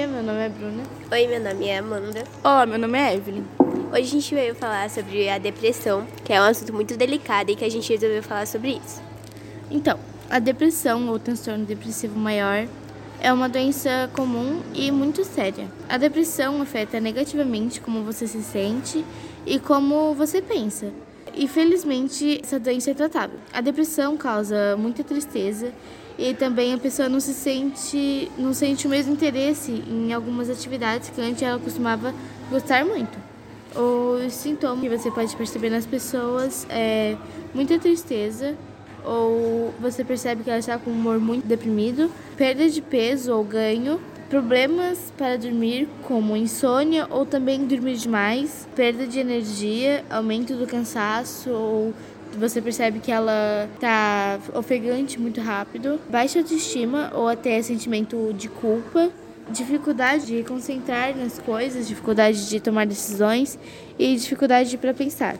dia, meu nome é Bruna. Oi, meu nome é Amanda. Olá, meu nome é Evelyn. Hoje a gente veio falar sobre a depressão, que é um assunto muito delicado e que a gente resolveu falar sobre isso. Então, a depressão ou transtorno depressivo maior é uma doença comum e muito séria. A depressão afeta negativamente como você se sente e como você pensa. E felizmente essa doença é tratável. A depressão causa muita tristeza e também a pessoa não se sente, não sente o mesmo interesse em algumas atividades que antes ela costumava gostar muito. Os sintomas que você pode perceber nas pessoas é muita tristeza, ou você percebe que ela está com um humor muito deprimido, perda de peso ou ganho, problemas para dormir, como insônia ou também dormir demais, perda de energia, aumento do cansaço ou você percebe que ela tá ofegante muito rápido, baixa autoestima ou até sentimento de culpa, dificuldade de concentrar nas coisas, dificuldade de tomar decisões e dificuldade para pensar.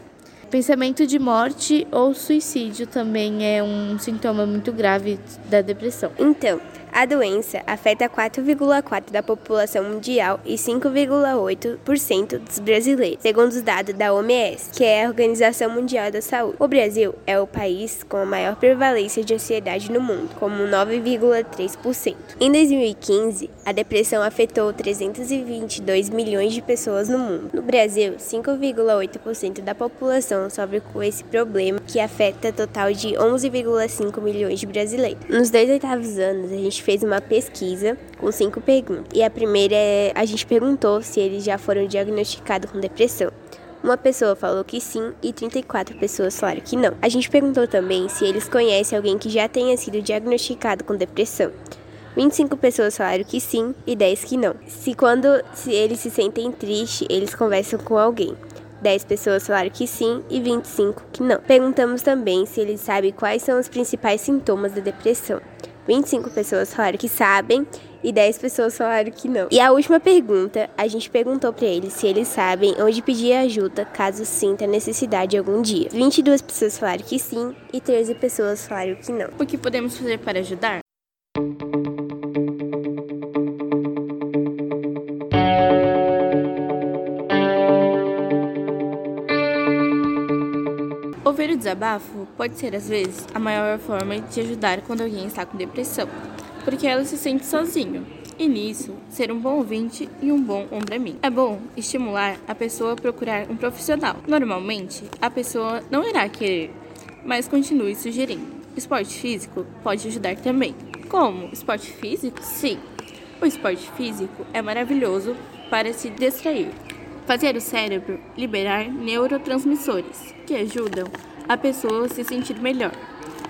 Pensamento de morte ou suicídio também é um sintoma muito grave da depressão. Então, a doença afeta 4,4% da população mundial e 5,8% dos brasileiros, segundo os dados da OMS, que é a Organização Mundial da Saúde. O Brasil é o país com a maior prevalência de ansiedade no mundo, como 9,3%. Em 2015, a depressão afetou 322 milhões de pessoas no mundo. No Brasil, 5,8% da população sofre com esse problema, que afeta total de 11,5 milhões de brasileiros. Nos dois oitavos anos, a gente gente fez uma pesquisa com cinco perguntas. E a primeira é: a gente perguntou se eles já foram diagnosticados com depressão. Uma pessoa falou que sim e 34 pessoas falaram que não. A gente perguntou também se eles conhecem alguém que já tenha sido diagnosticado com depressão. 25 pessoas falaram que sim e 10 que não. Se quando se eles se sentem tristes, eles conversam com alguém. 10 pessoas falaram que sim e 25 que não. Perguntamos também se eles sabem quais são os principais sintomas da depressão. 25 pessoas falaram que sabem e 10 pessoas falaram que não. E a última pergunta, a gente perguntou para eles se eles sabem onde pedir ajuda caso sinta necessidade algum dia. 22 pessoas falaram que sim e 13 pessoas falaram que não. O que podemos fazer para ajudar? Ouvir o desabafo pode ser, às vezes, a maior forma de ajudar quando alguém está com depressão, porque ela se sente sozinho. E nisso, ser um bom ouvinte e um bom ombro amigo. É bom estimular a pessoa a procurar um profissional. Normalmente, a pessoa não irá querer, mas continue sugerindo. Esporte físico pode ajudar também. Como? Esporte físico? Sim. O esporte físico é maravilhoso para se distrair fazer o cérebro liberar neurotransmissores que ajudam a pessoa a se sentir melhor.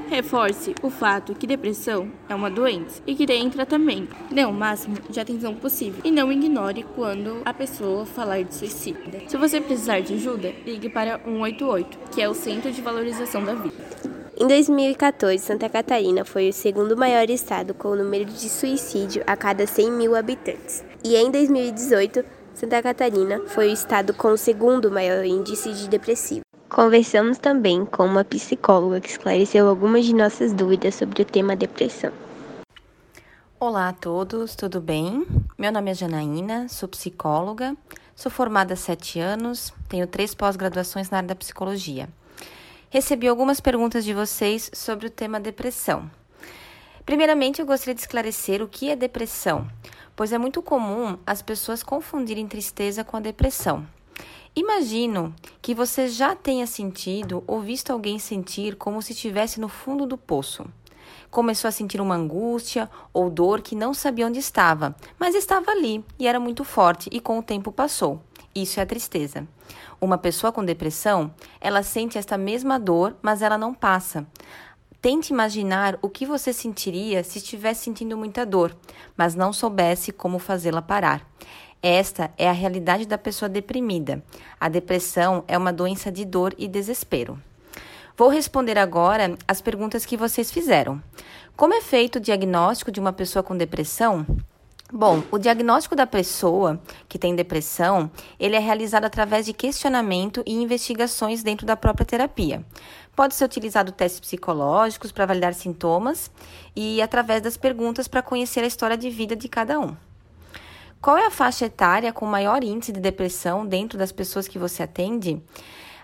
Reforce o fato que depressão é uma doença e que tem tratamento. Dê o máximo de atenção possível e não ignore quando a pessoa falar de suicídio. Se você precisar de ajuda, ligue para 188, que é o Centro de Valorização da Vida. Em 2014, Santa Catarina foi o segundo maior estado com o número de suicídio a cada 100 mil habitantes. E em 2018, Santa Catarina foi o estado com o segundo maior índice de depressivo. Conversamos também com uma psicóloga que esclareceu algumas de nossas dúvidas sobre o tema depressão. Olá a todos, tudo bem? Meu nome é Janaína, sou psicóloga, sou formada há sete anos, tenho três pós-graduações na área da psicologia. Recebi algumas perguntas de vocês sobre o tema depressão. Primeiramente, eu gostaria de esclarecer o que é depressão pois é muito comum as pessoas confundirem tristeza com a depressão. Imagino que você já tenha sentido ou visto alguém sentir como se estivesse no fundo do poço. Começou a sentir uma angústia ou dor que não sabia onde estava, mas estava ali e era muito forte e com o tempo passou. Isso é a tristeza. Uma pessoa com depressão, ela sente esta mesma dor, mas ela não passa. Tente imaginar o que você sentiria se estivesse sentindo muita dor, mas não soubesse como fazê-la parar. Esta é a realidade da pessoa deprimida. A depressão é uma doença de dor e desespero. Vou responder agora as perguntas que vocês fizeram. Como é feito o diagnóstico de uma pessoa com depressão? Bom, o diagnóstico da pessoa que tem depressão, ele é realizado através de questionamento e investigações dentro da própria terapia. Pode ser utilizado testes psicológicos para validar sintomas e através das perguntas para conhecer a história de vida de cada um. Qual é a faixa etária com maior índice de depressão dentro das pessoas que você atende?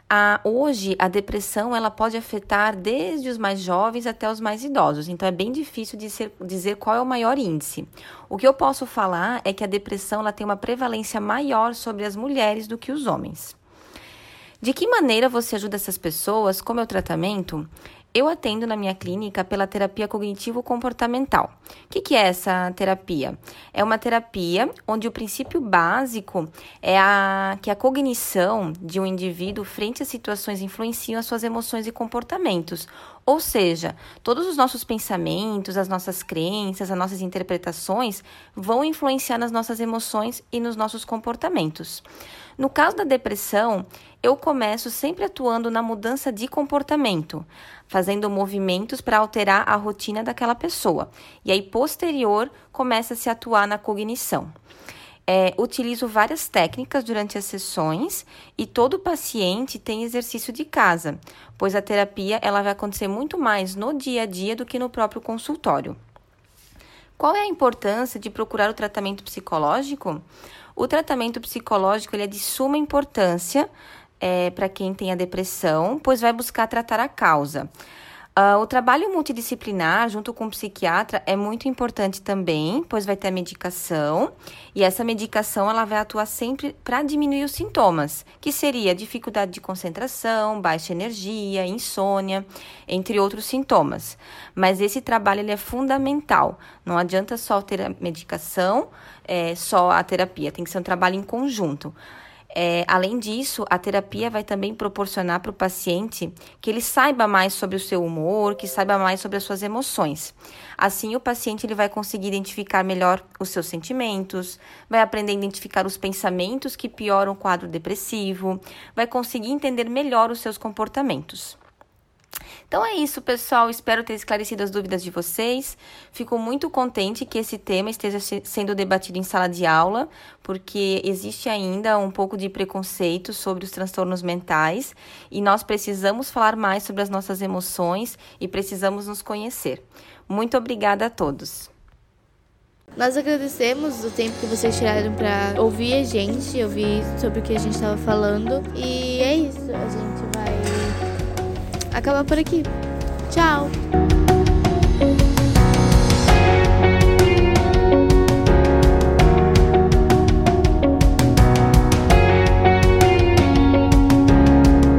Ah, hoje, a depressão ela pode afetar desde os mais jovens até os mais idosos, então é bem difícil de ser, dizer qual é o maior índice. O que eu posso falar é que a depressão ela tem uma prevalência maior sobre as mulheres do que os homens. De que maneira você ajuda essas pessoas? Como é o tratamento? Eu atendo na minha clínica pela terapia cognitivo-comportamental. O que, que, é essa terapia? É uma terapia onde o princípio básico é a, que a cognição de um indivíduo frente a situações influenciam as suas emoções e comportamentos. Ou seja, todos os nossos pensamentos, as nossas crenças, as nossas interpretações vão influenciar nas nossas emoções e nos nossos comportamentos. No caso da depressão, eu começo sempre atuando na mudança de comportamento, fazendo movimentos para alterar a rotina daquela pessoa. E aí, posterior, começa a se atuar na cognição. É, utilizo várias técnicas durante as sessões e todo paciente tem exercício de casa, pois a terapia ela vai acontecer muito mais no dia a dia do que no próprio consultório. Qual é a importância de procurar o tratamento psicológico? O tratamento psicológico ele é de suma importância é, para quem tem a depressão, pois vai buscar tratar a causa. Uh, o trabalho multidisciplinar junto com o psiquiatra é muito importante também, pois vai ter a medicação e essa medicação ela vai atuar sempre para diminuir os sintomas, que seria dificuldade de concentração, baixa energia, insônia, entre outros sintomas. Mas esse trabalho ele é fundamental. Não adianta só ter a medicação, é, só a terapia, tem que ser um trabalho em conjunto. É, além disso, a terapia vai também proporcionar para o paciente que ele saiba mais sobre o seu humor, que saiba mais sobre as suas emoções. Assim, o paciente ele vai conseguir identificar melhor os seus sentimentos, vai aprender a identificar os pensamentos que pioram o quadro depressivo, vai conseguir entender melhor os seus comportamentos. Então é isso, pessoal. Espero ter esclarecido as dúvidas de vocês. Fico muito contente que esse tema esteja sendo debatido em sala de aula, porque existe ainda um pouco de preconceito sobre os transtornos mentais e nós precisamos falar mais sobre as nossas emoções e precisamos nos conhecer. Muito obrigada a todos. Nós agradecemos o tempo que vocês tiraram para ouvir a gente, ouvir sobre o que a gente estava falando. E é isso, acabar por aqui. Tchau!